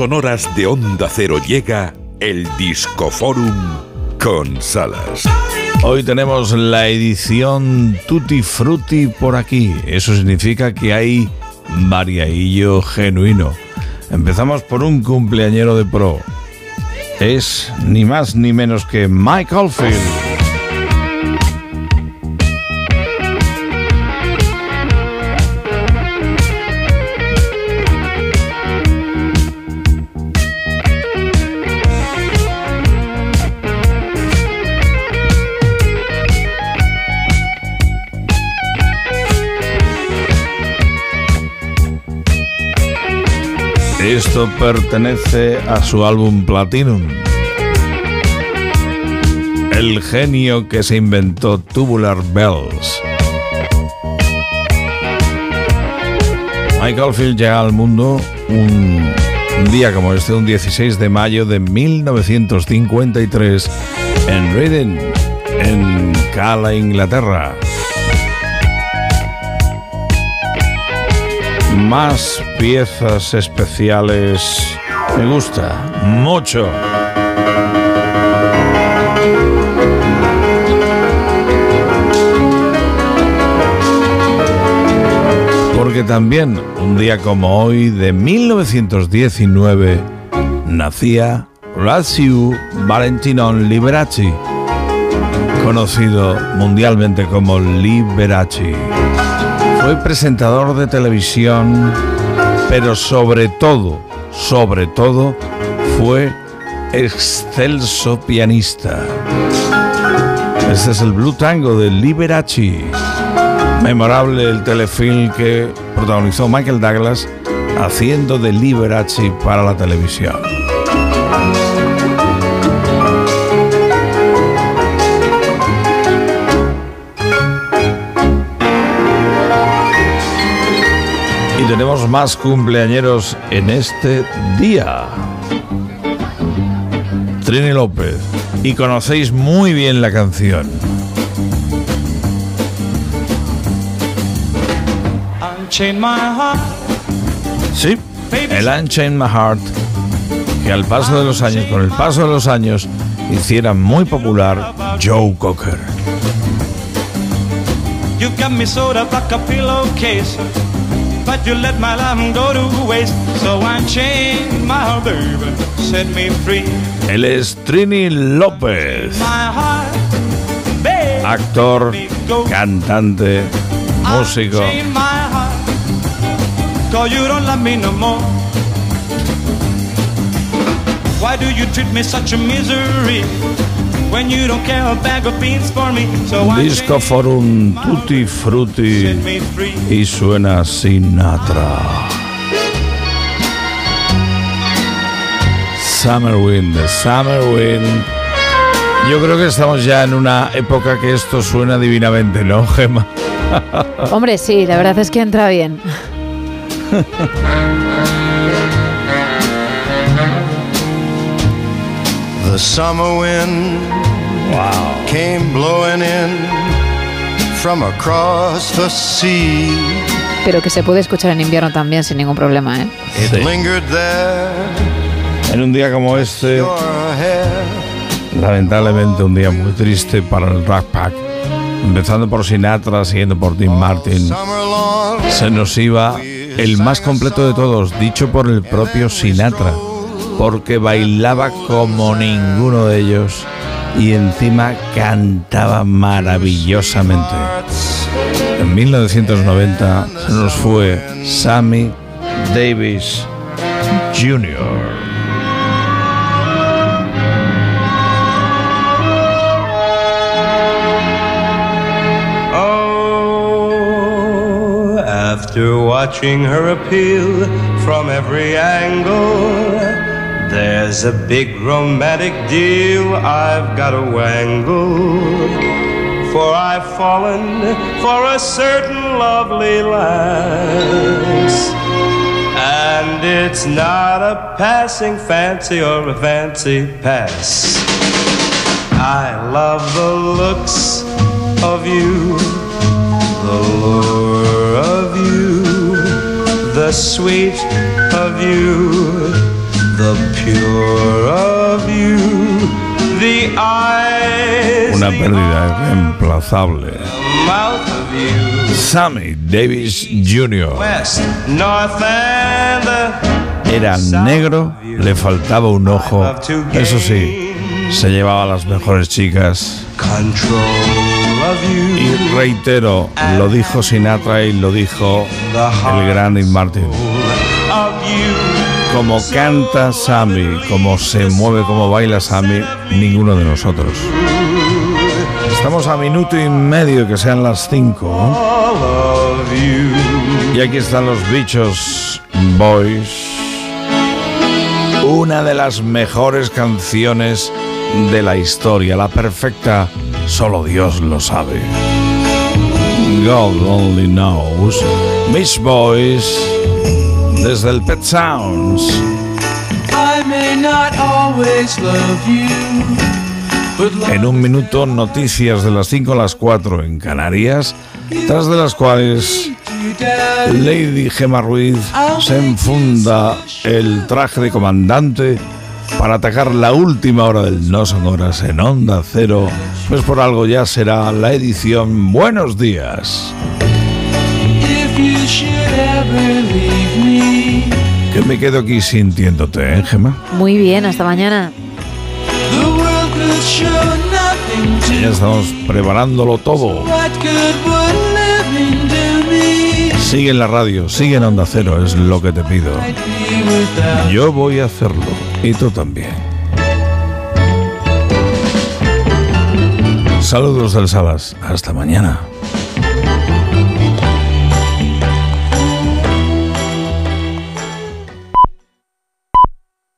sonoras de Onda Cero llega el Discoforum con Salas. Hoy tenemos la edición Tutti Frutti por aquí. Eso significa que hay variaillo genuino. Empezamos por un cumpleañero de pro. Es ni más ni menos que Mike Oldfield. Esto pertenece a su álbum Platinum. El genio que se inventó Tubular Bells. Michael Field llega al mundo un, día como este, un 16 de mayo de 1953, en Reading, en Cala, Inglaterra. Más piezas especiales. Me gusta mucho. Porque también un día como hoy de 1919 nacía Razio Valentinon Liberace, conocido mundialmente como Liberace. Fue presentador de televisión, pero sobre todo, sobre todo, fue excelso pianista. Este es el Blue Tango de Liberace. Memorable el telefilm que protagonizó Michael Douglas haciendo de Liberace para la televisión. Tenemos más cumpleañeros en este día. Trini López. Y conocéis muy bien la canción. Sí, el Unchain My Heart, que al paso de los años, con el paso de los años, hiciera muy popular Joe Cocker. But you let my love go to waste. So I chained my baby, set me free. Él es Trini López. Actor, cantante, músico. Cause you don't love me no more. Why do you treat me such a misery? Disco Forum Tutti Frutti y suena Sinatra. Summer Wind, Summer Wind. Yo creo que estamos ya en una época que esto suena divinamente, ¿no, Gemma? Hombre, sí, la verdad es que entra bien. The summer wind wow. came blowing in from across the sea. Pero que se puede escuchar en invierno también sin ningún problema, ¿eh? Sí. En un día como este, lamentablemente un día muy triste para el Rack Pack, empezando por Sinatra, siguiendo por Tim Martin, se nos iba el más completo de todos, dicho por el propio Sinatra porque bailaba como ninguno de ellos y encima cantaba maravillosamente. En 1990 se nos fue Sammy Davis Jr. Oh, after watching her appeal from every angle. There's a big romantic deal I've got to wangle. For I've fallen for a certain lovely lass. And it's not a passing fancy or a fancy pass. I love the looks of you, the lure of you, the sweet of you Una pérdida irreemplazable. Sammy Davis Jr. Era negro, le faltaba un ojo. Eso sí, se llevaba a las mejores chicas. Y reitero, lo dijo Sinatra y lo dijo el gran Martin. Como canta Sammy, como se mueve, como baila Sammy, ninguno de nosotros. Estamos a minuto y medio que sean las cinco. Y aquí están los bichos Boys. Una de las mejores canciones de la historia, la perfecta, solo Dios lo sabe. God only knows. Miss Boys, desde el Pet Sounds. I may not always love you. En un minuto, noticias de las 5 a las 4 en Canarias, tras de las cuales Lady Gemma Ruiz se enfunda el traje de comandante para atacar la última hora del No Son Horas en Onda Cero, pues por algo ya será la edición Buenos Días. Que me quedo aquí sintiéndote, ¿eh, Gemma? Muy bien, hasta mañana. Ya estamos preparándolo todo. Sigue en la radio, sigue en Onda Cero, es lo que te pido. Yo voy a hacerlo y tú también. Saludos del Salas, hasta mañana.